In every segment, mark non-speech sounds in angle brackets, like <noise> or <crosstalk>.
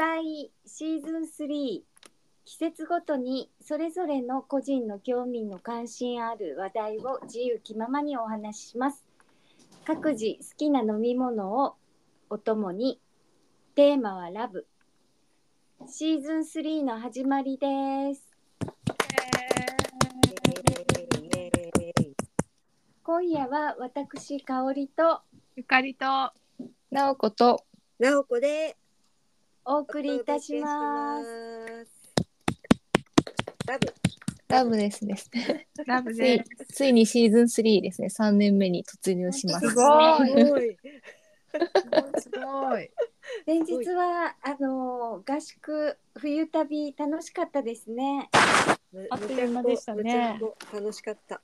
愛シーズン3季節ごとにそれぞれの個人の興味の関心ある話題を自由気ままにお話しします。各自好きな飲み物をお供にテーマはラブ。シーズン3の始まりです。今夜は私香りとゆかりとなおことなおこでお送りいたします。ラブ。ラブですですね。ラブついでついにシーズン3ですね。3年目に突入します。すごい。すごい。すごい。先日はあの合宿冬旅楽しかったですね。あっという間でしたね。楽しかった。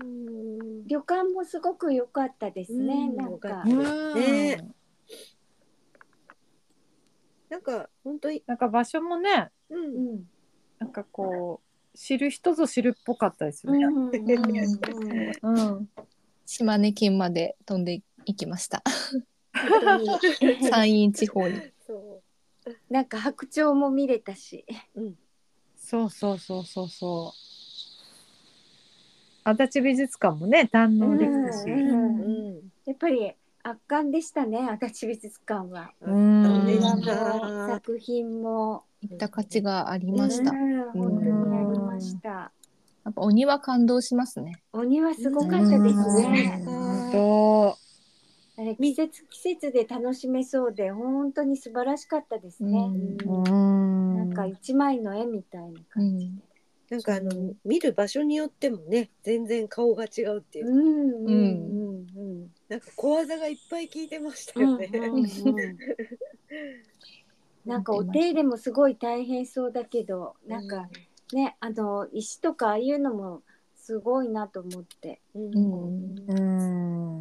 うん。旅館もすごく良かったですね、うん。なんか。ねなんか本当になんか場所もねううん。んなんかこう知る人ぞ知るっぽかったですよね、うんうんうんうん。島根県まで飛んでいきました。山陰地方に。そなんか白鳥も見れたし、ううん。そうそうそうそうそう。足立美術館もね堪能できたし、うんうん。やっぱり圧巻でしたね足立美術館は。うん作品も行った価値がありました、本当にありました。っぱお庭感動しますねお庭すごかったですね。本当あれ季節季節で楽しめそうで本当に素晴らしかったですね。んなんか一枚の絵みたいな感じで。なんかあの見る場所によってもね全然顔が違うっていう。う、んうんうんうん。なんか小技がいっぱい効いてましたうんよね。うんうん。なんかお手入れもすごい大変そうだけど、なんかねあの石とかああいうのもすごいなと思って。うん、ううん。んうん。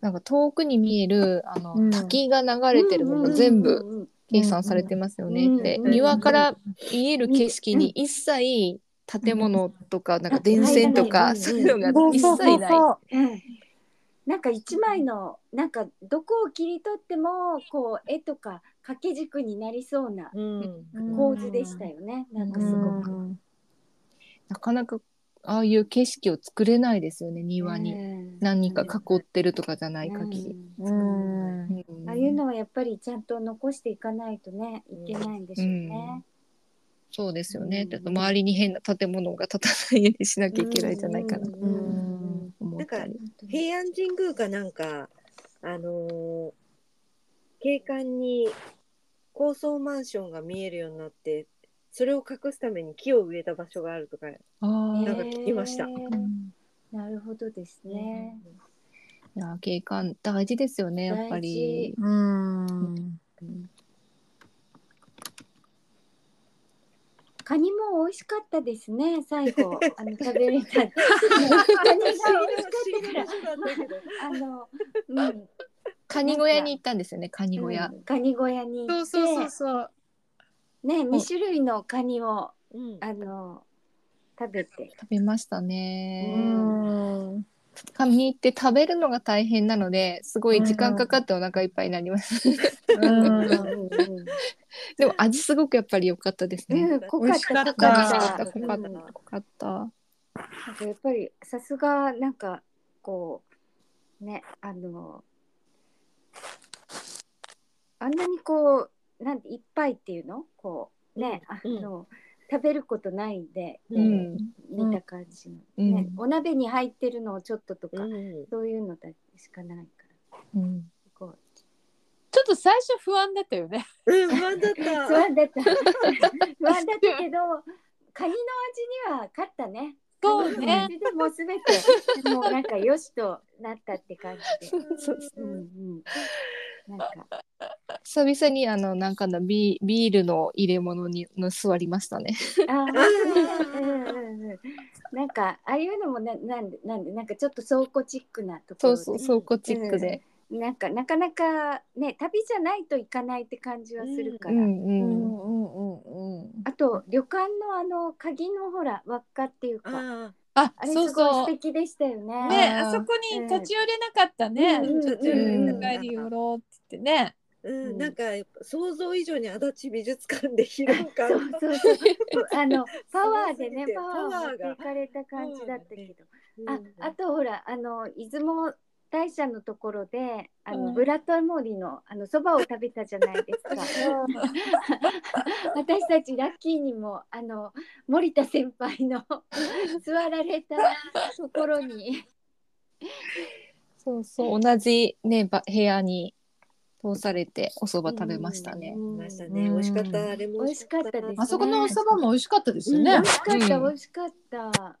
なんか遠くに見えるあの、うん。滝が流れてるもの全部計算されてますよね。でうんうん庭から見える景色に一切建物とかなんか電線とうん。かそういうのが一切ない。なんか一枚のなんかどこを切り取ってもこう絵とか掛け軸になりそうなうん。うん構図でしたよね。なんかすごく。うん。なかなかああいう景色を作れないですよね庭に。うん何か囲ってるとかじゃない限り。うん。うん。うん。ああいうのはやっぱりちゃんと残していかないとねいけないんでしょうね。そうですよね。うん。だと周りに変な建物が建たないようにしなきゃいけないんじゃないかな。とうん。うん思ったり。平安神宮かなんかあのー景観に高層マンションが見えるようになってそれを隠すために木を植えた場所があるとか、あなんかあ、聞きました。へー。うんなるほどですね。いや景観大事ですよねやっぱり。うん。カニも美味しかったですね最後。<laughs> あの食べれた。カニが美味しかったからあのうん。カニ小屋に行ったんですよねカニ小屋。うん。カニ小屋にそうそうそうそう。ね二種類のカニをうん。あの食べて。食べましたうね。んカニって食べるのが大変なのですごい時間かかってお腹いっぱいになります。うん <laughs> でも味すごくやっぱり良かったですね。うん、濃かっ。た濃かたった濃かった濃かった。なんかやっぱりさすがなんかこうねあのあんなにこうなんていっぱいっていうの？こうね、うんあの食べることないんで、ううんん。見た感じの、うんねお鍋に入ってるのをちょっととか、うんそういうのだしかないからうん。こうちょっと最初不安だったよね。うん不安だっ不た。<laughs> 安だった不安だったけどカニの味には勝ったね。そうねでもうすべてもうなんかよしとなったって感じで。<laughs> そうそうそううんうん。なんか久々にあのなんかのビビールの入れ物にの座りましたね。あー <laughs> うんうんうんなんかああいうのもななんでなんでなんかちょっと倉庫チックなところでそうそう倉庫チックで。なんかなかなかね旅じゃないと行かないって感じはするから、うんうん。うんうんうんうん。あと旅館のあの鍵のほら輪っかっていうかあああれそうそう。敵でしたよね。ねあそこに立ち寄れなかったね、うんちょっとうん帰り寄ろうって言ってね、うん、うんなんか想像以上に足立美術館で疲労 <laughs> そう感そうそう。あの <laughs> パワーでねパワーがっていかれた感じだったけど。あうん。あとほらあの出雲大社のところであの、うん。ブラタモリのあのそばを食べたじゃないですか。<laughs> 私たちラッキーにもあの森田先輩の <laughs> 座られたところに。そうそう同じねば部屋に通されてお蕎麦食べましたね。うん。ましたね、うん美味しかった。あれも美味しかった。ですね。あそこのお蕎麦も美味しかったですうん。よね、美味しかった、うん。美味しかった。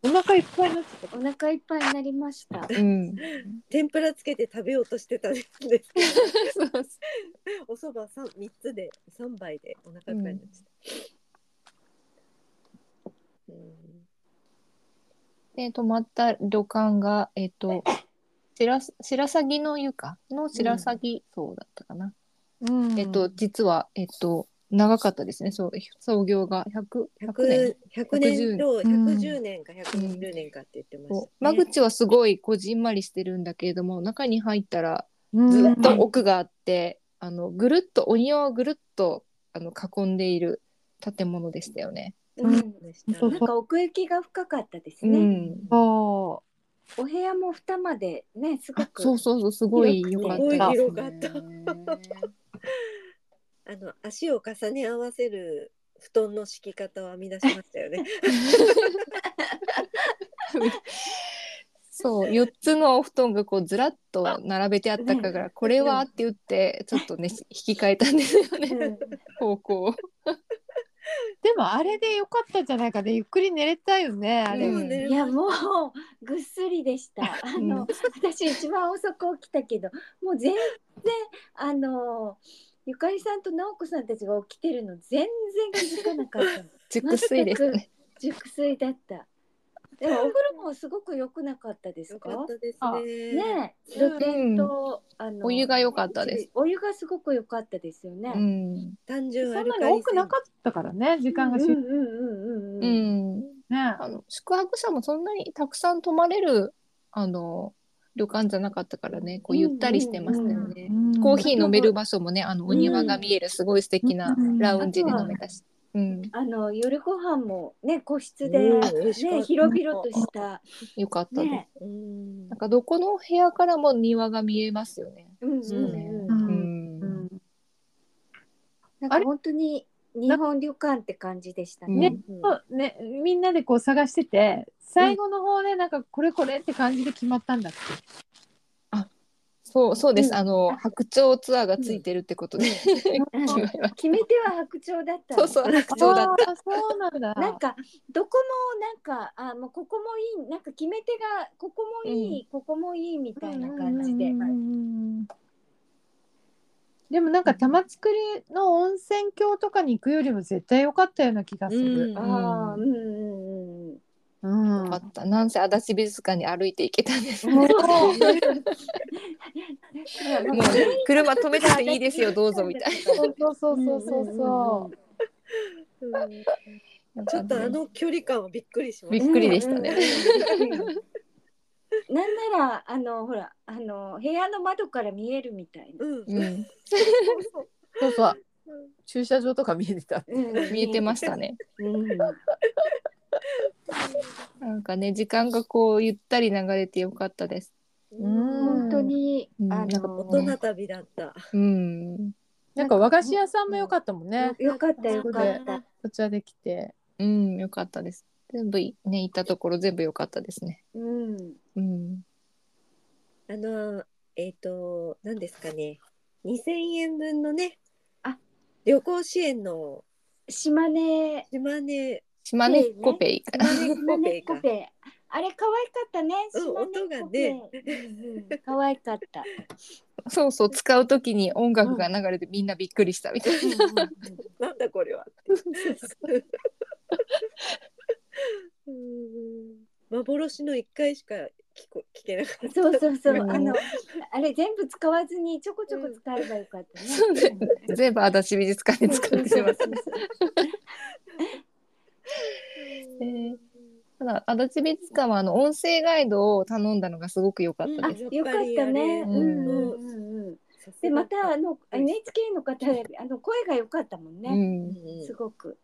お腹いっぱいになってた。お腹いっぱいになりました。うん。天ぷらつけて食べようとしてたんですけど。お蕎麦三三つで三杯でお腹いっぱいになっちゃった、うん。で泊まった旅館がえっ、と白白鷺の湯か？の白鷺そうだったかな。うん。えっと実はえっと長かったですね。そう創業が100 100年百百年とうん百十年か百二十年かって言ってました、そう間口はすごいこじんまりしてるんだけれども中に入ったらうんずっと奥があって、あのぐるっとお庭をぐるっとあの囲んでいる建物でしたよね。うなんか奥行きが深かったですうね。ん。そお部屋も二間でね、すごあく。そうそうそうすごい良かっすごいた。広かったあの足を重ね合わせる布団の敷き方を編み出しましたよね。<laughs> そう4つのお布団がこうずらっと並べてあったからこれはって言ってちょっとね引き換えたんですようねん方向を。でもあれでよかったんじゃないかねゆっくり寝れたよねあれ、うんいやもうぐっすりでした。あの、うん私一番遅く起きたけど、もう全然あのゆかりさんと直子さんたちが起きてるの全然気づかなかったの。<laughs> 熟睡でしたね。熟睡だった。でもお風呂もすごく良くなかったですよか？かったですあね。ねえ、露天と、あのお湯が良かったです。お湯がすごく良かったですよね。うん。単純アルそんなに多くなかったからね時間がし、うんうんうんうんううん。ん。ねあの宿泊者もそんなにたくさん泊まれるあの旅館じゃなかったからねこうゆったりしてましたよね。うんコーヒー飲める場所もねあのお庭が見えるすごい素敵なうんラウンジで飲めたし。うん。あの夜ご飯もね個室で、うんね広々としたよかった。ね。うんなんかどこの部屋からも庭が見えますよね。うんうん。うんなんか本当に日本旅館って感じでしたうんね。うんそうねみんなでこう探してて最後の方でなんかこれこれって感じで決まったんだっけ、そうそうです。うんあの白鳥ツアーがついてるってことで。うん <laughs> 決め手は白鳥だったの。そうそう白鳥だった。そうなんだなんかどこもなんかあもうここもいいなんか決め手がここもいい、ここもいいみたいな感じでうん。うんうんうんでもなんか玉造の温泉郷とかに行くよりも絶対良かったような気がする。ああうんうんうん。うんよかった。なんせ足立美術館に歩いて行けたんです。もういやもう車止めてていいですよどうぞみたいそうそうそうそうそうそう。うんな。ちょっとあの距離感はびっくりしましびっくりでしたねうんうんうんなんならあのほらあの部屋の窓から見えるみたいた。な。うんうん、<laughs> そうそう。駐車場とか見えてた。うん見えてました。ね。うんなんかね時間がこうゆったり流れてよかったです。本当にうんあなんかの大人旅だった。うん、なんか和菓子屋さんも良かったもんね。よかったよかった。こちらで来て。うん、よかったです。全部いね行ったところ全部よかったですね。うん。うん、あのえっ、と何ですかね。2000円分のね。あ旅行支援の島根島根島根っこペイ。島根島根コペか。コペあれ可愛かったね。うん島根音がねうんうん可愛かった。そうそう使うときに音楽が流れてみんなびっくりしたみたいな。なんだこれは。う <laughs> ん幻の一回しか聞こ聞けなかった。そうそうそう、うんあの、あれ全部使わずにちょこちょこ使えばよかったね。そうね全部足立美術館で使ってしまった。えーただ足立美術館はあの音声ガイドを頼んだのがすごく良かったあです。よかったね。ううんんうんうんうん。でまたあの NHK の方あの声が良かったもんうね。ん、うんすごく。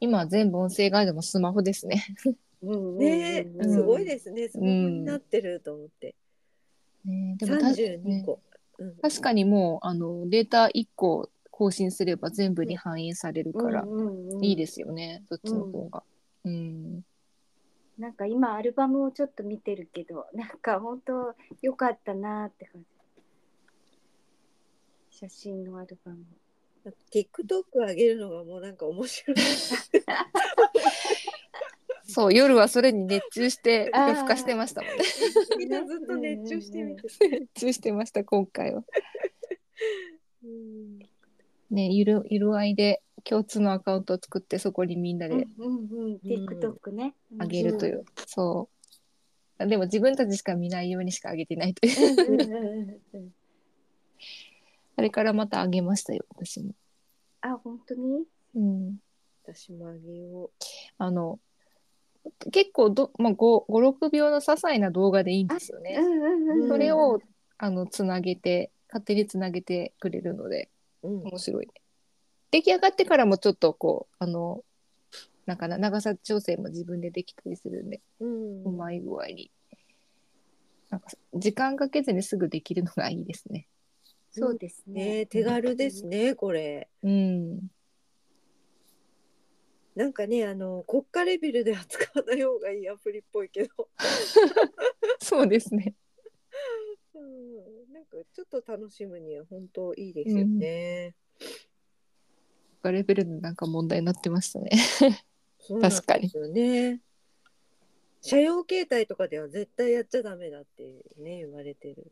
今は全部音声ガイドもスマホですね。ねすごいですね。スマホになってると思って。ねでもた三十二個。うん確かにもうあのデータ1個更新すれば全部に反映されるからいいですよね、そっちの方が。うん、なんか今アルバムをちょっと見てるけど、なんか本当良かったなって感じ。写真のアルバム。TikTok 上げるのがもうなんか面白い。<laughs> そう夜はそれに熱中して夜更かしてましたもんね。みんなずっと熱中してみて。<laughs> 熱中してました今回は。うんねゆる色合いで共通のアカウントを作ってそこにみんなうんでうんうん。TikTok ね。あげるという、そうでも自分たちしか見ないようにしかあげてないというあれからまたあげましたよ私も。あ、本当に？うん私もあげよあの結構ど、まあ、56秒の些細な動画でいいんですよね。それをあのつなげて勝手につなげてくれるのでう。うん。面白い。出来上がってからもちょっとこうあのなんかな長さ調整も自分でできたりするんで、うんうまい具合になんか時間かけずにすぐできるのがいいですね。そうですねね。手軽ですねこれ。うん。なんかねあの国家レベルでは使わない方がいいアプリっぽいけど。<laughs> そうですね。うんなんかちょっと楽しむには本当いいですよね。レベルでなんか問題になってましたね。確かにですよね。車用携帯とかでは絶対やっちゃダメだってね言われてる。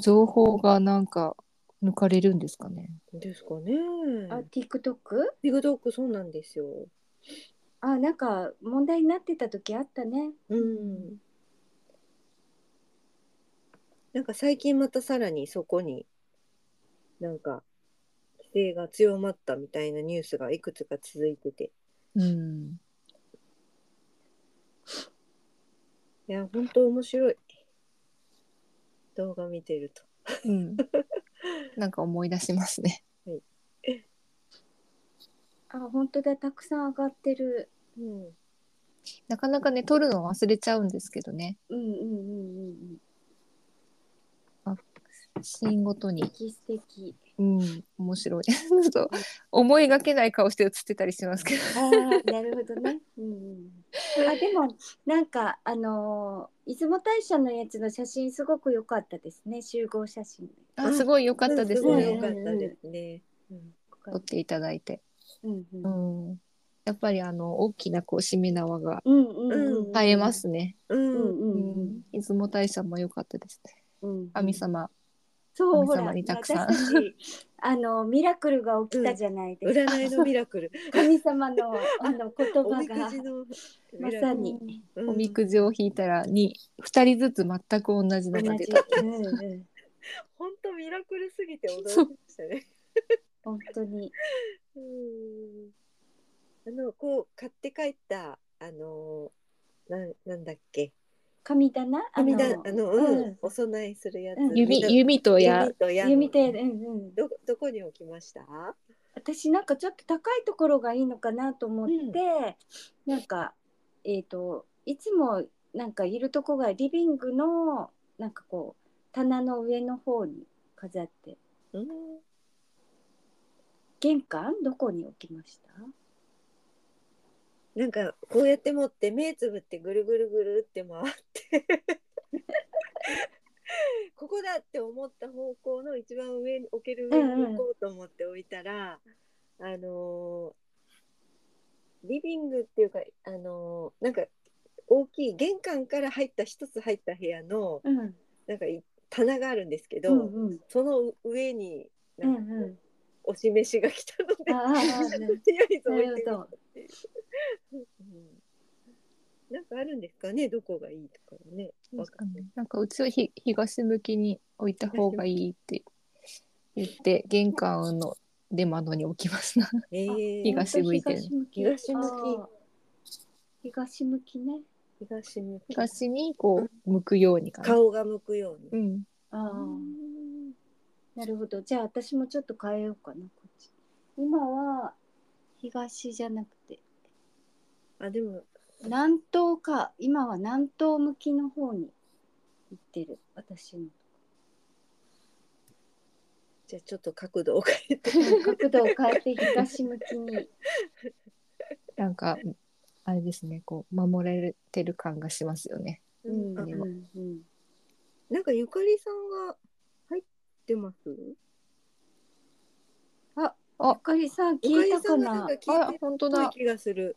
情報がなんか抜かれるんですかね。ですかね。あ、TikTok? TikTok そうなんですよ。あ、なんか問題になってた時あったね。うん。なんか最近またさらにそこになんか規制が強まったみたいなニュースがいくつか続いてて。うん。いや、本当面白い。動画見てると。うん。なんか思い出しますね。あ、本当だ。たくさん上がってる。うん。なかなかね、撮るの忘れちゃうんですけどね。うんうんうんうんうん。シーンごとに。素敵素敵。うん、面白い。ちょっと思いがけない顔して写ってたりしますけど。ああ、なるほどね。うんうん。あ、でも、なんか、あのー出雲大社のやつの写真すごく良かったですね。集合写真。あ、すごい良かったですね。良かったですね。うん撮っていただいて。うんう。うんん。やっぱりあの大きなこうしめ縄がうんうんうん。映えま。すね。う。うんんううんん。出雲大社も良かったです。うん。神。様。そう、ほ神様ら、にたくさん私たち、あの、ミラクルが起きたじゃないですか。占いのミラクル。<laughs> 神様の、あの、<laughs> 言おみく葉が。じのまさに。うんおみくじを引いたらに二人ずつ全く同じのが出た。。うんうん。本当ミラクルすぎて驚きましたね。本当に。うんあのこう買って帰ったあのなんなんだっけ神棚？あの神だあの、うんうんお供えするやつ。うん弓弓とや弓と矢うんうん。どどこに置きました？私なんかちょっと高いところがいいのかなと思って、うんなんかえっ、といつもなんかいるとこがリビングのなんかこう棚の上の方に飾ってうん。玄関？どこに置きました？なんかこうやって持って目つぶってぐるぐるぐるって回って。<laughs> ここだって思った方向の一番上に置ける上に置こうと思って置いたら、あのーリビングっていうかあのーなんか大きい玄関から入った一つ入った部屋のうん。なんかい棚があるんですけど、うんうん。その上にうなんうんお示しが来たので、ああああとりあえず置いてみたう。うん。なんかあるんですかね、どこがいいとかはね。わかんない。なんかうちはひ東向きに置いた方がいいって言って玄関の出窓に置きますな。えー、<laughs> 東向いてる東向き東向き。あー。東向きね。東向き。東にこう向くようにかな。顔が向くように。うん。ああなるほど。じゃあ私もちょっと変えようかなこっち。今は東じゃなくてあでも。南東か。今は南東向きの方に行ってる。私の。じゃあちょっと角度を変えて。角度を変えて東向きに。<laughs> なんかあれですね。こう守られてる感がしますよね。うん。あうんうん。なんかゆかりさんが入ってます？ああゆかりさん聞いたかな。あ本当だ。る気がする。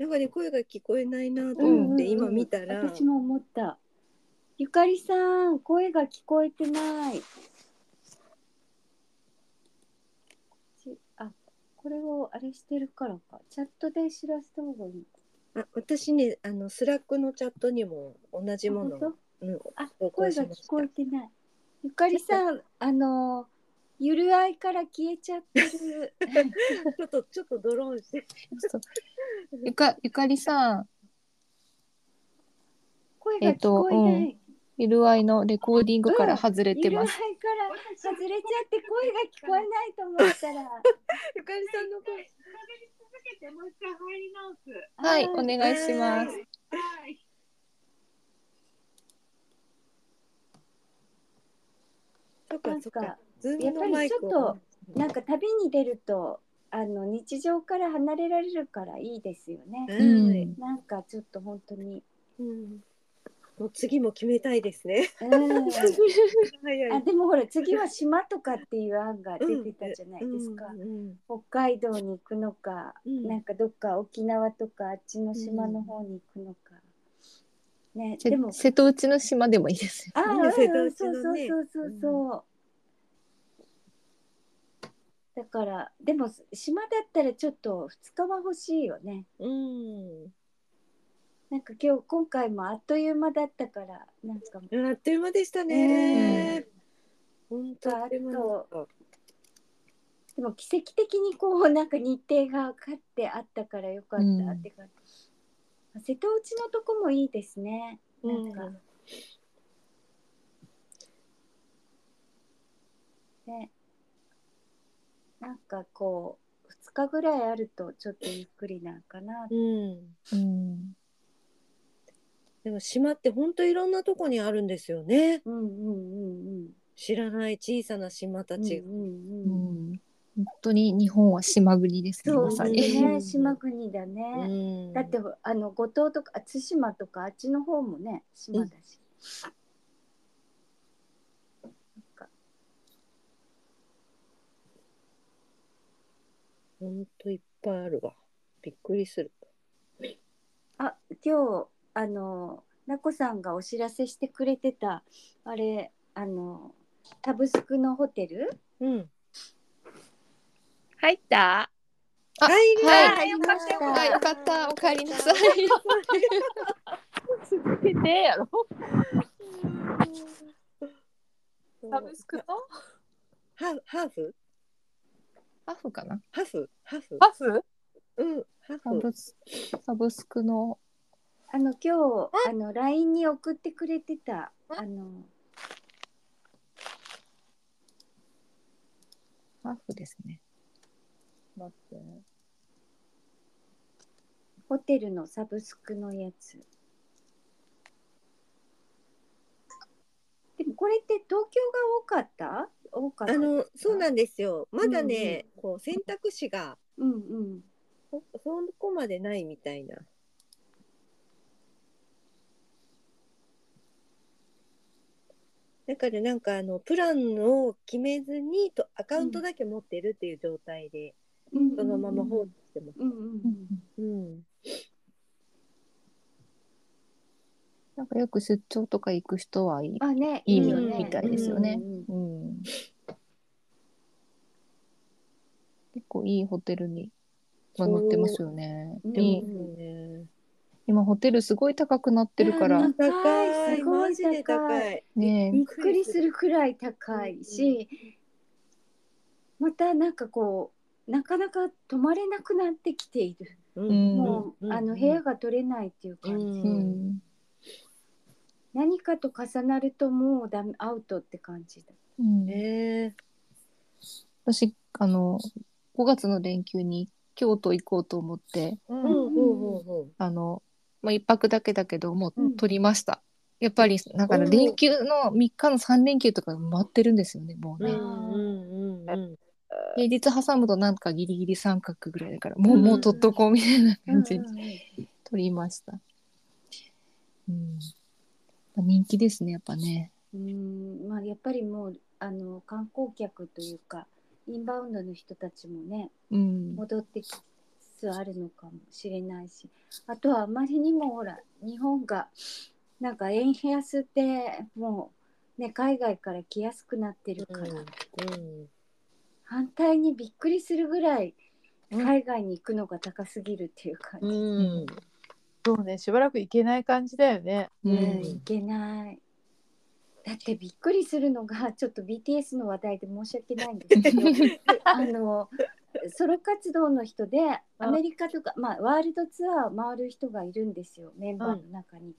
なんかね声が聞こえないなとうん思って今見たら、私も思った。ゆかりさん声が聞こえてない。ちあこれをあれしてるからか。チャットで知らせた方がいい。あ私ねあの Slack のチャットにも同じものうん、あ声が聞こえてない。ゆかりさんあのゆるあいから消えちゃってる <laughs> ちょっとちょっとドローンして。ゆかゆかりさん声が聞こえない、いるあいのレコーディングから外れてゆるあいます。から外れちゃって声が聞こえないと思ったらゆかりさんの声。はい、お願いします。そっかなんかそっか。ズーやっぱりムのマイクちょっとなんか旅に出るとあの日常から離れられるからいいですよね。はいなんかちょっと本当に。うんもう次も決めたいですね。うん、早あでもほら次は島とかっていう案が出てたじゃないですか。うんうん北海道に行くのか、うんなんかどっか沖縄とかあっちの島の方に行くのか。ね、せでも瀬戸内の島でもいいですよ。ああ、ねうん瀬戸内そうそうそうそうそう。だからでも島だったらちょっと2日は欲しいよね。うん。なんか今日今回もあっという間だったからなんかうんあっという間でしたね。本当あっとでも奇跡的にこうなんか日程がかってあったからよかったうんって感じ。瀬戸内のとこもいいですね。なんか、ね。なんかこう2日ぐらいあるとちょっとゆっくりなんかな。うん。うん。でも島って本当いろんなとこにあるんですよね。うんうんうん知らない小さな島たうん。ち。うんうんううん。ん。本当に日本は島国ですね。そうまさに。ね、島国だね。うんだってあの五島とかあ対馬とかあっちの方もね島だし。なんか本当いっぱいあるわ。びっくりする。あ今日あのなこさんがお知らせしてくれてたあれあのタブスクのホテル？うん。入った？あ入りはい入りましたあ、よかった。お帰りなさい。続けてやろサブスクのハーハーフ？ハーフかな？ハーフハーフパフうん、ハーフ。サブスサブスクのあの今日あの LINE に送ってくれてたあのハーフですね。待って。ホテルのサブスクのやつでもこれって東京が多かった？多かったあの、そうんなんですよ。まだね、こう選択肢がうんうんそそこまでないみたいな。だからなんかあのプランを決めずにとアカウントだけ持ってるっていう状態で、うんそのまま放置してます。うんうんうんうん。なんかよく出張とか行く人はいい。あねいいみたいですよねうんうんうん。結構いいホテルにはなってますよね。いいうんね、今ホテルすごい高くなってるからうん高い、すごい高い。ねびっくりするくらい高いし、またなんかこうなかなか泊まれなくなってきている。ううんもう、うんあの部屋が取れないっていう感じ。うんうん何かと重なるともうダメアウトって感じだ。うんへえ私あの5月の連休に京都行こうと思ってうん。ほうほうほうほあの、まあ、1泊だけだけどもう取りました、やっぱりなんか連休の3日の3連休とか埋まってるんですよねもうね、ううんうん平日挟むとなんかギリギリ三角ぐらいだからもう、うん。もう取っとこうみたいな感じでうんうんうん。取りました、うん。まあ人気ですねやっぱね。うん。まあやっぱりもうあの観光客というかインバウンドの人たちもねうん。戻ってきつつあるのかもしれないし。あとはあまりにもほら日本がなんか円安ってもうね海外から来やすくなってるから、うん。反対にびっくりするぐらいうん。海外に行くのが高すぎるっていう感じ、うん。そうねしばらく行けない感じだよね。ううん。んいけないだってびっくりするのが <laughs> ちょっと BTS の話題で申し訳ないんですけど <laughs> あのソロ活動の人でアメリカとか、まあ、ワールドツアーを回る人がいるんですよメンバーの中に。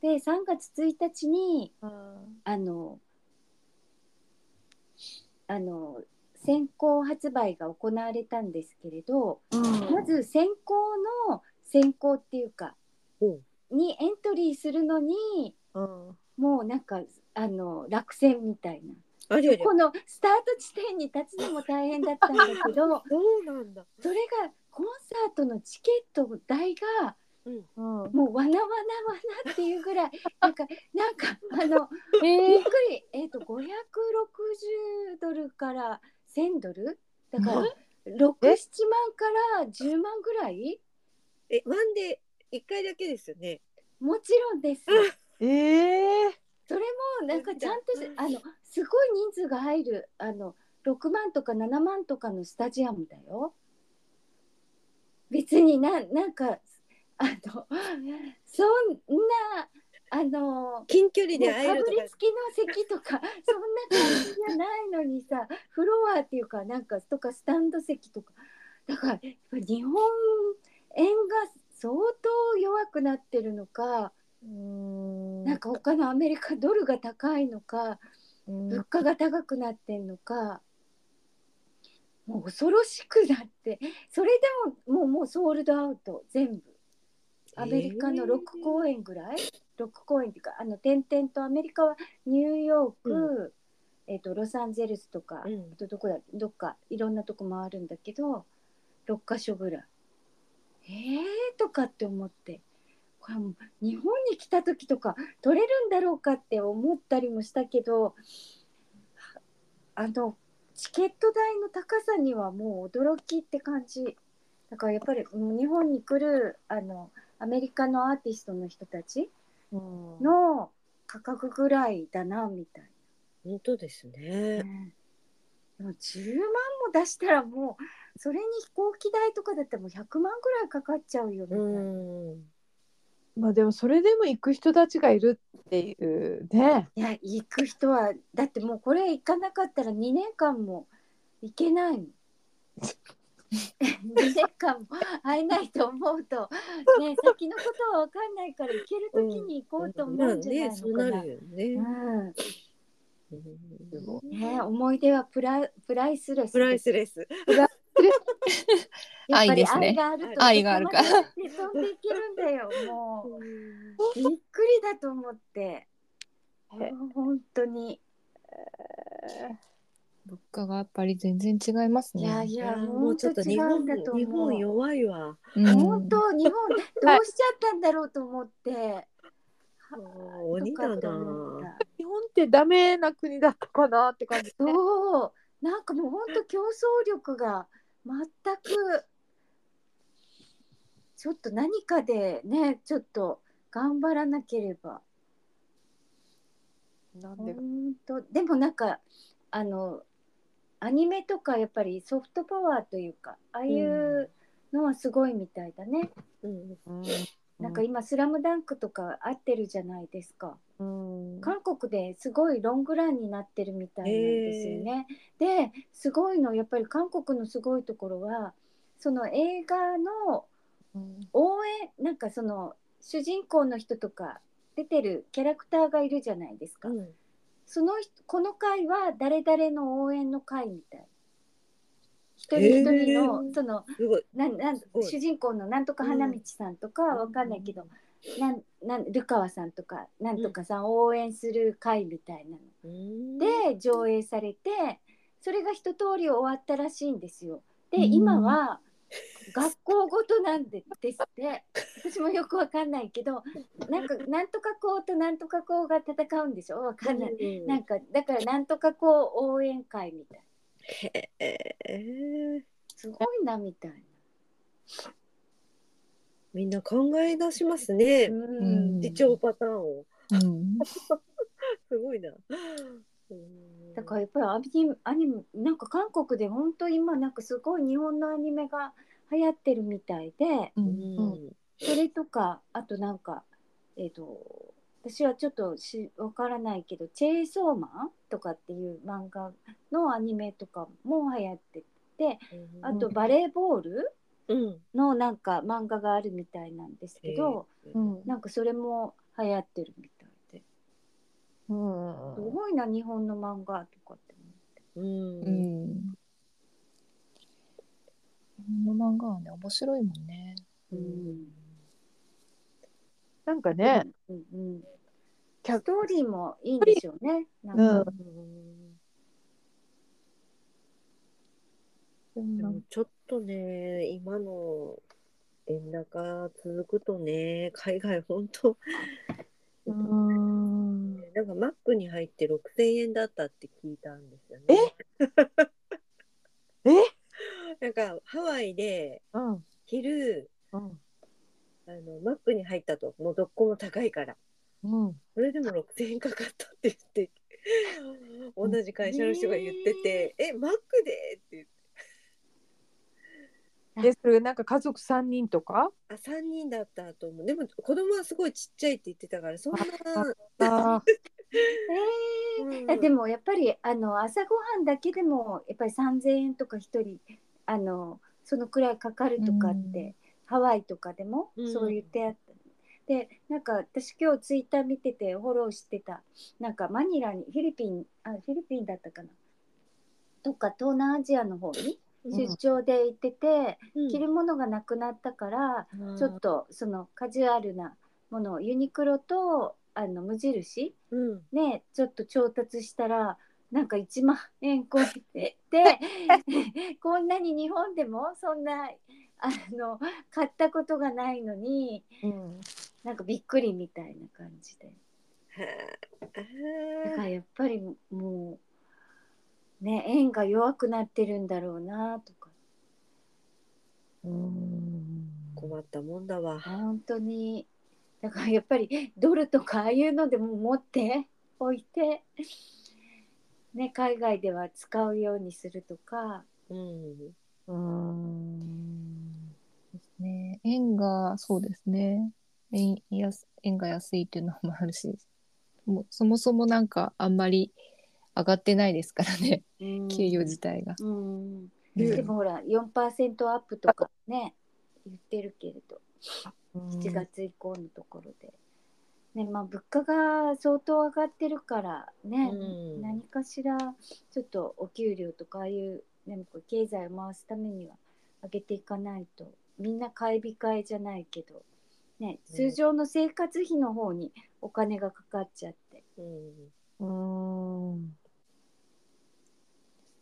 で3月1日にあのあの先行発売が行われたんですけれど、まず先行の先行っていうかほにエントリーするのにうん。もうなんかあの落選みたいな。このスタート地点に立つのも大変だったんだけど <laughs> そうなんだ。それがコンサートのチケット代がうん。もうわなわなわなっていうぐらい <laughs> なんかなんかあの <laughs> びえっくり。えっ、と560ドルから1000ドル？だから67万から10万ぐらい？えワンで一回だけですよね。もちろんです。ええそれもなんかちゃんとしあのすごい人数が入るあの6万とか7万とかのスタジアムだよ。別にななんかあの <laughs> そんなあの近距離で会えるとかかぶりつきの席とか <laughs> そんな感じじゃないのにさフロアっていうかなんかとかスタンド席とかだから日本円が相当弱くなってるのか。うん。なんか他のアメリカドルが高いのか物価が高くなってんのかもう恐ろしくなってそれでももうもうソールドアウト全部。アメリカの6公演ぐらい、6公演っていうかあの点々とアメリカはニューヨーク、えっとロサンゼルスとか、うん。あとどこだどっかいろんなとこ回るんだけど6か所ぐらい。えー？とかって思ってこれもう日本に来た時とか取れるんだろうかって思ったりもしたけどあのチケット代の高さにはもう驚きって感じ。だからやっぱりうん日本に来るあのアメリカのアーティストの人たちうん。の価格ぐらいだなみたい本当ですな、ね。でも10万も出したらもうそれに飛行機代とかだったらもう100万ぐらいかかっちゃうよみたういな。んまあでもそれでも行く人たちがいるっていうね。いや行く人はだってもうこれ行かなかったら2年間も行けないもん。<laughs> 2年間も会えないと思うと、ね、先のことは分かんないから行ける時に行こうと思うんじゃないのかそうな。なるよね。うん。うん。ね、思い出はプラプライスレス。プライスレス <laughs> やっぱり愛ですね。愛があると愛があるから。飛んでいけるんだよ <laughs> もう。びっくりだと思って。本当に。物価がやっぱり全然違いますね。いやいいややもうちょっと日本本当違うんだと思う。日本弱いわ。うん。本当日本どうしちゃったんだろうと思って、日本ってダメな国だったかなって感じ。そう。なんかもう本当競争力が全くちょっと何かでねちょっと頑張らなければなんで？か。本当でもなんかあのアニメとかやっぱりソフトパワーというかああいうのはすごいみたいだね。うんうんなんか今「スラムダンクとか合ってるじゃないですか。うん韓国ですごいロングランになってるみたいなんですよね。ですごいのやっぱり韓国のすごいところはその映画の応援なんかその主人公の人とか出てるキャラクターがいるじゃないですか。うんその人この回は誰々の応援の回みたい。一人一人へのーその。なんな主人公のなんとか花道さんとかうんわかんないけど、なんなんルカワさんとかなんとかさんを応援する回みたいなの。うんで上映されてそれが一通り終わったらしいんですよ。でうん今は学校ごとなんでですって私もよくわかんないけどなんかなんとか校となんとか校が戦うんでしょ？わかんない。うんなんかだからなんとか校応援会みたいえーすごいなみたいみんな考え出しますねな。。うん視聴パターンを。うん <laughs> すごいな。うん。だからやっぱりアニメアニメなんか韓国で本当今なんかすごい日本のアニメが流行ってるみたいでううん。んそれとかあとなんかえっ、と私はちょっとしわからないけど「チェーソーマン」とかっていう漫画のアニメとかも流行っててあとバレーボールうん。のなんか漫画があるみたいなんですけど、うん。なんかそれも流行ってるみたい。でうんすごいな日本の漫画とかって思って。うん。う。ん。この漫画はね面白いもんね。うん。なんかね、うんうん、キャストーリーもいいんでしょうね。なんか。うん。でもちょっとね、今の円高続くとね、海外本当、うんなんかマックに入って6000円だったって聞いたんですよね。え？<laughs> なんかハワイでうん。昼うん。あのマックに入ったと、もうどっこも高いから。うん。それでも6000円かかったって言って、<laughs> 同じ会社の人が言ってて、え、マックで？って言って、えそれなんか家族三人とか？あ、3人だったと思う。でも子供はすごいちっちゃいって言ってたから、そんな、あ <laughs> えうんー、でもやっぱりあの朝ごはんだけでもやっぱり3,000円とか1人あのそのくらいかかるとかって、うん。ハワイとかでもうん。そう言ってあった。でなんか私今日ツイッター見ててフォローしてた。なんかマニラにフィリピンあフィリピンだったかな。とか東南アジアの方に出張で行ってて、うん。着るものがなくなったから、ちょっとそのカジュアルなものをユニクロとあの無印うん。ねちょっと調達したらなんか1万円超えてて <laughs> こんなに日本でもそんなあの買ったことがないのにうん。なんかびっくりみたいな感じで。だからやっぱりもうね円が弱くなってるんだろうなとかうん困ったもんだわ。本当にだからやっぱりドルとかああいうのでも持っておいて、ね、海外では使うようにするとか。うん。うんですね。円がそうですね。円安円が安いっていうのもあるし、もうそもそもなんかあんまり上がってないですからね。うん給与自体が。でもほら4%アップとかね言ってるけれど7月以降のところで、ねまあ、物価が相当上がってるからね、うん何かしらちょっとお給料とかああいう何か経済を回すためには上げていかないとみんな買い控えじゃないけど、ね、通常の生活費の方にお金がかかっちゃって。うん。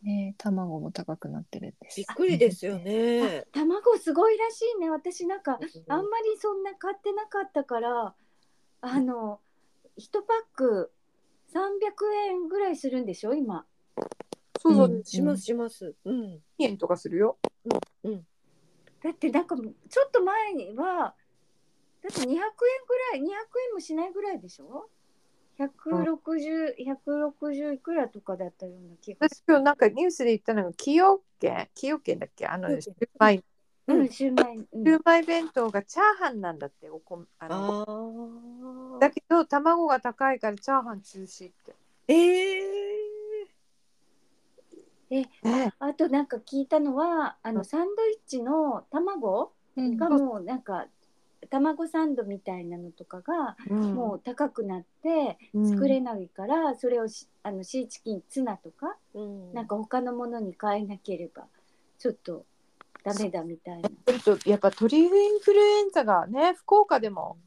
うんね、卵も高くなってるんですびっ。くりですよね。卵すごいらしいね私なんかあんまりそんな買ってなかったからあの1パック300円ぐらいするんでしょ今そうそう、うんしますします。うん。2円とかするよ。だってなんかちょっと前にはだって200円ぐらい200円もしないぐらいでしょ？160、160いくらとかだったような気がす私今日なんかニュースで言ったのが崎陽軒崎陽軒だっけ？あのうんシューマイる。うん、うん、シューマイ。うんシューマイ弁当がチャーハンなんだっておこあのああ。だけど卵が高いからチャーハン中止って。ええねあとなんか聞いたのは、あのサンドイッチの卵うんがもうなんか。卵サンドみたいなのとかがもう高くなって作れないから、それをしあのシーチキンツナとかうん。なんか他のものに変えなければちょっとダメだみたいな。やっぱ鳥インフルエンザがね福岡でも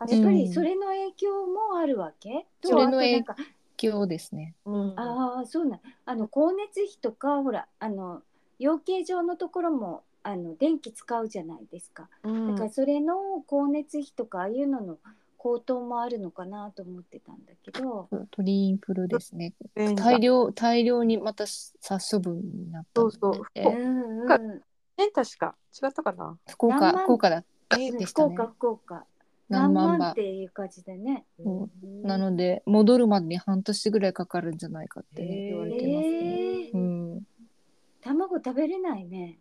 うん。やっぱりそれの影響もあるわけ、それの影とあとなんか？今日ですね。うん。ああそうなん。あの光熱費とかほらあの養鶏場のところもあの電気使うじゃないですか。うん。だからそれの光熱費とかああいうのの高騰もあるのかなと思ってたんだけど。鳥インフルですね。大量大量にまた殺処分になった。そうそう。うこんうん。かね確か。違ったかな？福岡福岡だえでしたね。福岡。福岡。何何万羽万っていう感じでね。う。んなので戻るまでに半年ぐらいかかるんじゃないかってね、言われてますね。えー。うん。卵食べれないね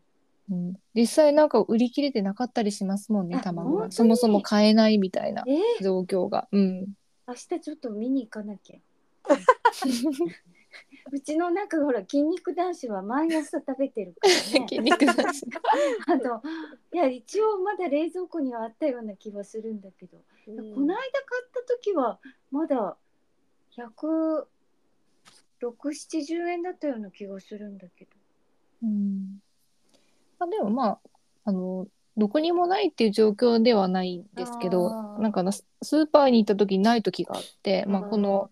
うん、実際なんか売り切れてなかったりしますもんねあ卵がそもそも買えないみたいなえ？ー状況が。うん、明日ちょっと見に行かなきゃ。<laughs> うちのなんかほら筋肉男子は毎朝食べてるからね。<laughs> 筋肉だし <laughs> あのいや一応まだ冷蔵庫にはあったような気はするんだけど、うん。この間買った時はまだ16070円だったような気がするんだけど。うん。まあ、でもまああのどこにもないっていう状況ではないんですけどなんかなススーパーに行った時にない時があって、まあ、この、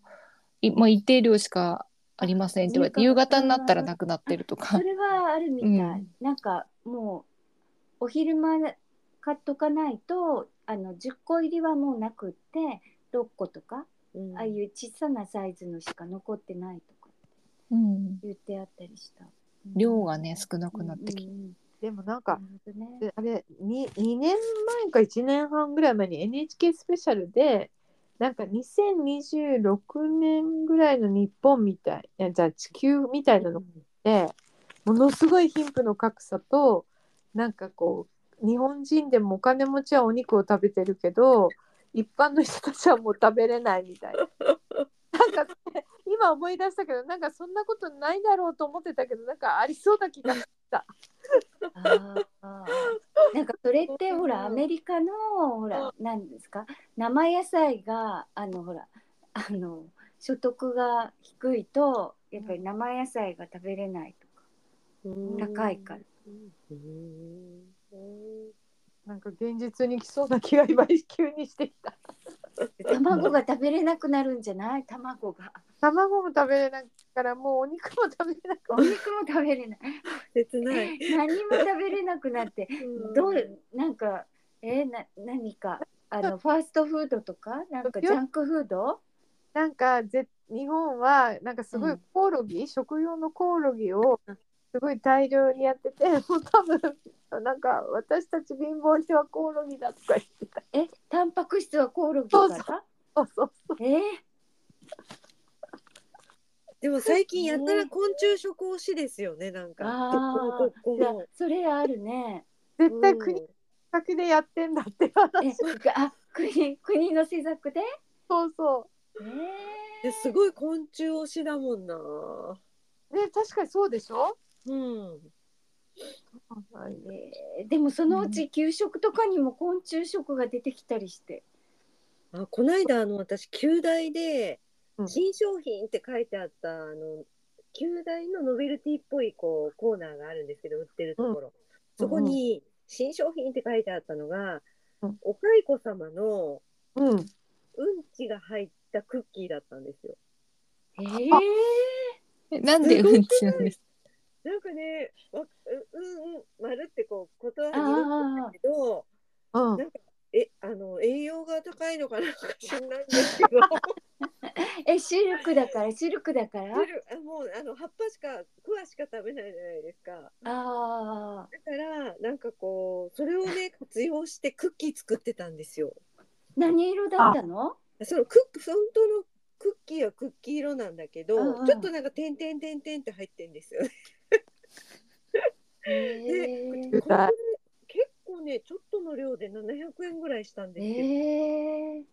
いまあ、一定量しかありませんって言われて夕方になったらなくなってるとか。そ。れはあるみたい、うん。なんかもうお昼間買っとかないとあの10個入りはもうなくって6個とか、うん。ああいう小さなサイズのしか残ってないとかうん、言ってあったりした。量がね少なくなってきて、うんうんうんでもなんなかねであれ 2, 2年前か1年半ぐらい前に NHK スペシャルでなんか2026年ぐらいの日本みたいいやじゃあ地球みたいなのでものすごい貧富の格差となんかこう日本人でもお金持ちはお肉を食べてるけど一般の人たちはもう食べれないみたいな。<laughs> なんかね今思い出したけどなんかそんなことないだろうと思ってたけどなんかありそうな気がした。<laughs> あーなんかそれってほらアメリカのほら何ですか？生野菜があのほらあの所得が低いとやっぱり生野菜が食べれないとか。うん。高いから。うんなんか現実に来そうな気が今急にしてきた。<laughs> 卵が食べれなくなるんじゃない？卵が卵も食べれないからもうお肉も食べれなくお肉も食べれない。切ない。<laughs> 何も食べれなくなって。うん。どうなんかえーな何かあのファーストフードとか？なんかジャンクフード？なんかぜ日本はなんかすごいうん。コオロギ、食用のコオロギをすごい大量にやっててもう多分なんか私たち貧乏人はコオロギだとか言ってた。えタンパク質はコオロギからそうそうそう。えー？でも最近やったら昆虫食推しですよね、なんか。あ。それあるね。絶対国先でやってんだってえ話、あ、国、国の施策で？そうそえですごい昆虫推しだもんな。うね確かにそうでしょ？うん。はいーえーでもそのうち給食とかにも昆虫食が出てきたりして。あ、この間あの私旧大でうん新商品って書いてあったあの旧大のノベルティっぽいこうコーナーがあるんですけど売ってるところ、そこに新商品って書いてあったのが、うん。お蚕様のうん。うんちが入ったクッキーだったんですよ。えー、えなんでうんちなんです？なんかね、わううんうん丸ってこうことはあー。言うんだけど、うん。なんかえあの栄養が高いのかなんか知らないんですけど。<laughs> え、シルクだから、シルクだから？汁あもうあの葉っぱしか桑しか食べないじゃないですかあだからなんかこうそれをね <laughs> 活用してクッキー作ってたんですよあ、何色だったの？そのクッ本当のクッキーはクッキー色なんだけど、うんうんちょっとなんか点々点々って入ってんですよねえ絶対ねちょっとの量で700円ぐらいしたんですけど、ええ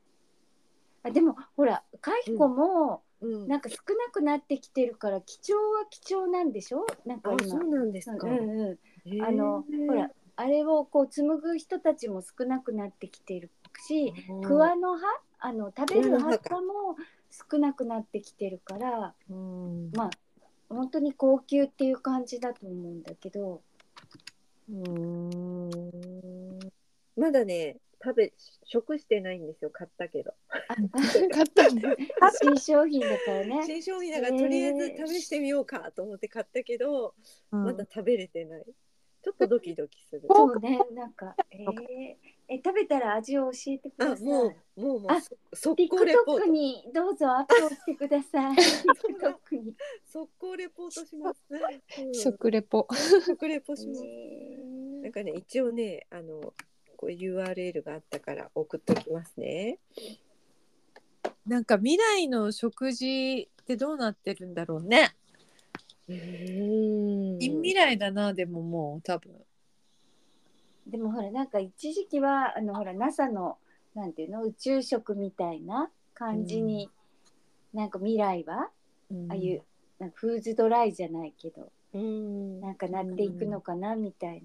あでもほら蚕もうん。なんか少なくなってきてるから貴重は貴重なんでしょ？なんか今。あそうなんですか、うんうんへー。あのほらあれをこう紡ぐ人たちも少なくなってきてるし桑の葉？あの食べる葉っぱも少なくなってきてるからうん。まあ本当に高級っていう感じだと思うんだけどうん。まだね食べ食してないんですよ買ったけど。買ったんで <laughs> 新商品だからね。新商品だからとりあえず試してみようかと思って買ったけど、うん。まだ食べれてないちょっとドキドキする。そうねなんかえー、え食べたら味を教えてください。あもうもうもう速攻レポート。にどうぞアップをしてください。<laughs> TikTok に、速攻レポートします、うん。食レポ。食レポします。ねなんかね一応ねあのこう URL があったから送っときますね。なんか未来の食事ってどうなってるんだろうね。うん近未来だなでももう多分。でもほらなんか一時期はあのほら NASA のなんていうの宇宙食みたいな感じに、なんか未来は、ああいうなんかフーズドライじゃないけどうん。なんかなっていくのかなみたい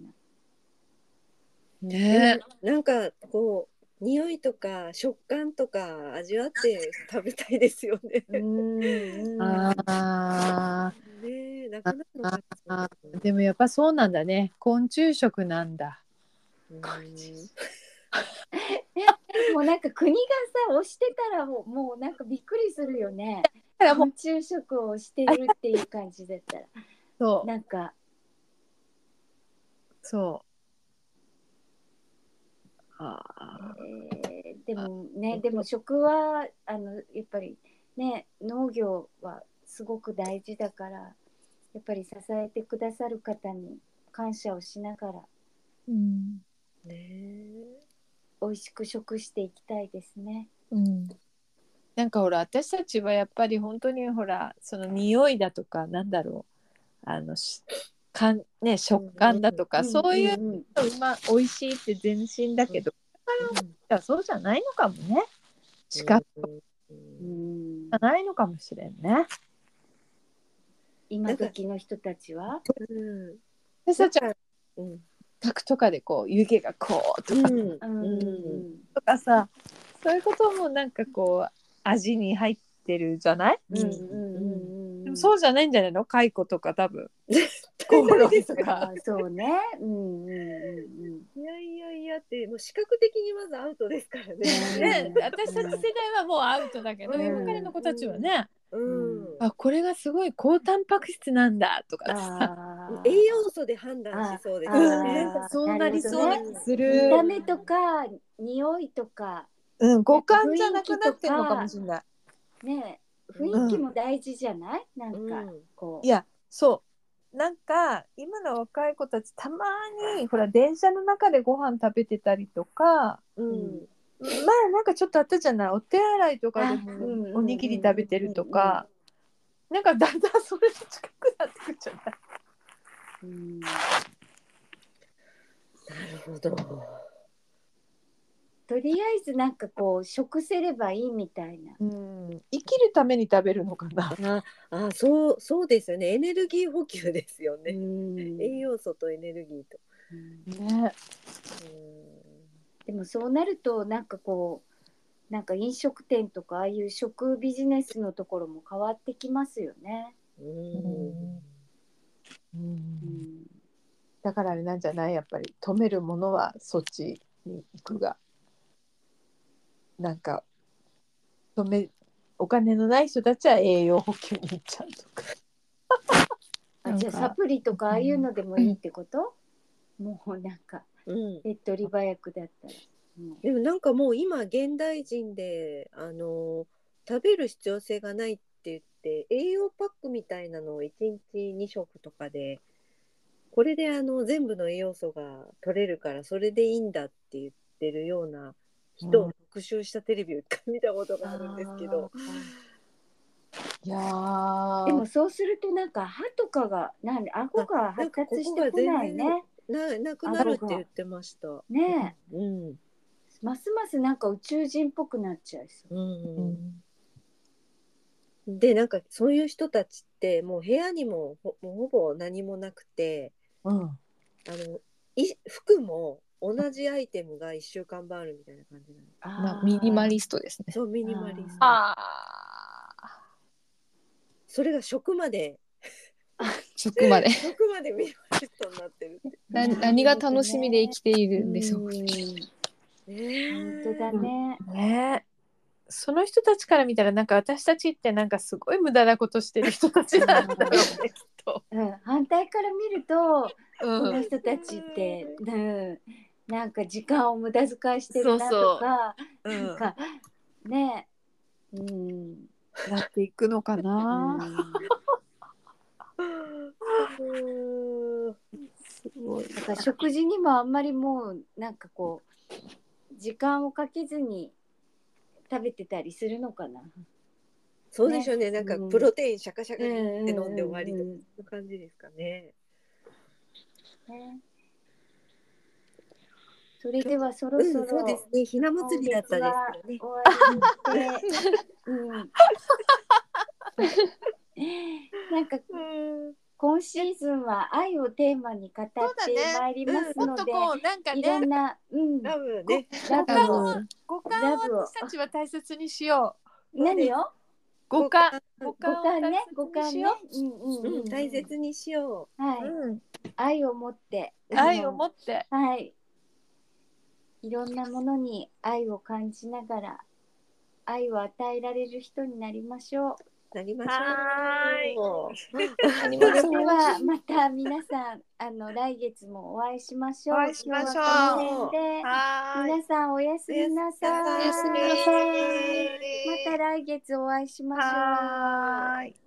な。ね。なんかこう匂いとか食感とか味わって食べたいですよね。うんうん。ああねえなくなるのかなーでもやっぱそうなんだね。昆虫食なんだ。うんもうなんか国がさ押してたらもうもうなんかびっくりするよね。昆虫食をしてるっていう感じだったら。そう。なんか。そう。ああえーでもねでも食はあのやっぱりね農業はすごく大事だからやっぱり支えてくださる方に感謝をしながらうん。ねえ。美味しく食していきたいですね。うん。なんかほら私たちはやっぱり本当にほらその匂いだとかなんだろう。あのしかんね食感だとか、そういううんのうま美味しいって全身だけど、いやそうじゃないのかもね。視覚うん。ないのかもしれんね。今時の人たちは？うん。私たちはうん。宅とかでこう湯気がこうとか。うん。うん。うん。とかさそういうこともなんかこう味に入ってるじゃない、うん。うん。うん。でもそうじゃないんじゃないの？<laughs> 蚕とか多分。コオロギとかあそうね。うんうんうんいやいやいやってもう視覚的にまずアウトですからね。ね、私たち世代はもうアウトだけど、うん今からの子たちはね、うんあこれがすごい高タンパク質なんだとうん。か栄養素で判断しそうですね。ーそうなりそうす見る。た目とか匂いとかうん、五感じゃなくなってるのかもしれない。ね雰囲気も大事じゃない？なんかうんこう。いや、そう。なんか今の若い子たちたまにほら電車の中でご飯食べてたりとかうん。前なんかちょっとあったじゃないお手洗いとかでもおにぎり食べてるとかなんかだんだんそれに近くなってくるじゃないうん。なるほど。とりあえずなんかこう食せればいいみたいな。うん、生きるために食べるのかな。ああそうそうですよねエネルギー補給ですようね。ん栄養素とエネルギーと。うんね、でもそうなるとなんかこうなんか飲食店とかああいう食ビジネスのところも変わってきますよね。うんうんうんだからあれなんじゃない？やっぱり止めるものはそっちに行くがなんか止めお金のない人たちは栄養補給に行っちゃうとか。<laughs> あじゃあサプリとかああいうのでもいいってこと、もうなんかうん。手っ取り早くだったら。うん。でもなんかもう今現代人であの食べる必要性がないって言って栄養パックみたいなのを1日2食とかでこれであの全部の栄養素が取れるからそれでいいんだって言ってるような人を復習したテレビを一回見たことがあるんですけど、いやーでもそうするとなんか歯とかがなんで顎が発達してこないね。ななくなるって言ってました。ねうん。えますますなんか宇宙人っぽくなっちゃいそうう。うんんでなんかそういう人たちってもう部屋にもほもうほぼ何もなくてうん。あのい服も同じアイテムが1週間分あるみたいな感じなの。まあ、ミニマリストですね。そうミニマリスト。あそれが食まで。食まで。<laughs> 食までミニマリストになってるって。な何が楽しみで生きているんでしょうね本当だね。ねその人たちから見たらなんか私たちってなんかすごい無駄なことしてる人たちなんだろうねきっと。うん、反対から見るとこうん、の人たちって、うん、なんか時間を無駄遣いしてるなとかうんなんかねうん、なっていくのかうな。ん、うん。すごい。だから食事にもあんまりもうなんかこう時間をかけずに食べてたりするのかな。そうでしょうね。なんかうん。プロテインシャカシャカうんって飲んで終わりとかうんうんそういう感じですかね。ねそれではそろうん、そろ、そうですね。ひな祭りだったですね。終わりにして、うん、<laughs> なんか今シーズンは愛をテーマに語ってまいりますので、もっとこうなんかいろんねな、うん、多分ね。ラブを。五感を私たちは大切にしよう。何を？五感。五感。ね。五を大感ね。切にしよ、うん。うんう、うん。ん、大切にしよはい、う。うん、愛を持って。愛を持って。はい。いろんなものに愛を感じながら愛を与えられる人になりましょう。う。なりましはょう。ありますそれではまた皆さん <laughs> あの来月もお会いしましょう。お会いしましょう。皆さんおやすみなさい。おやすみなさいまた来月お会いしましょう。はーい。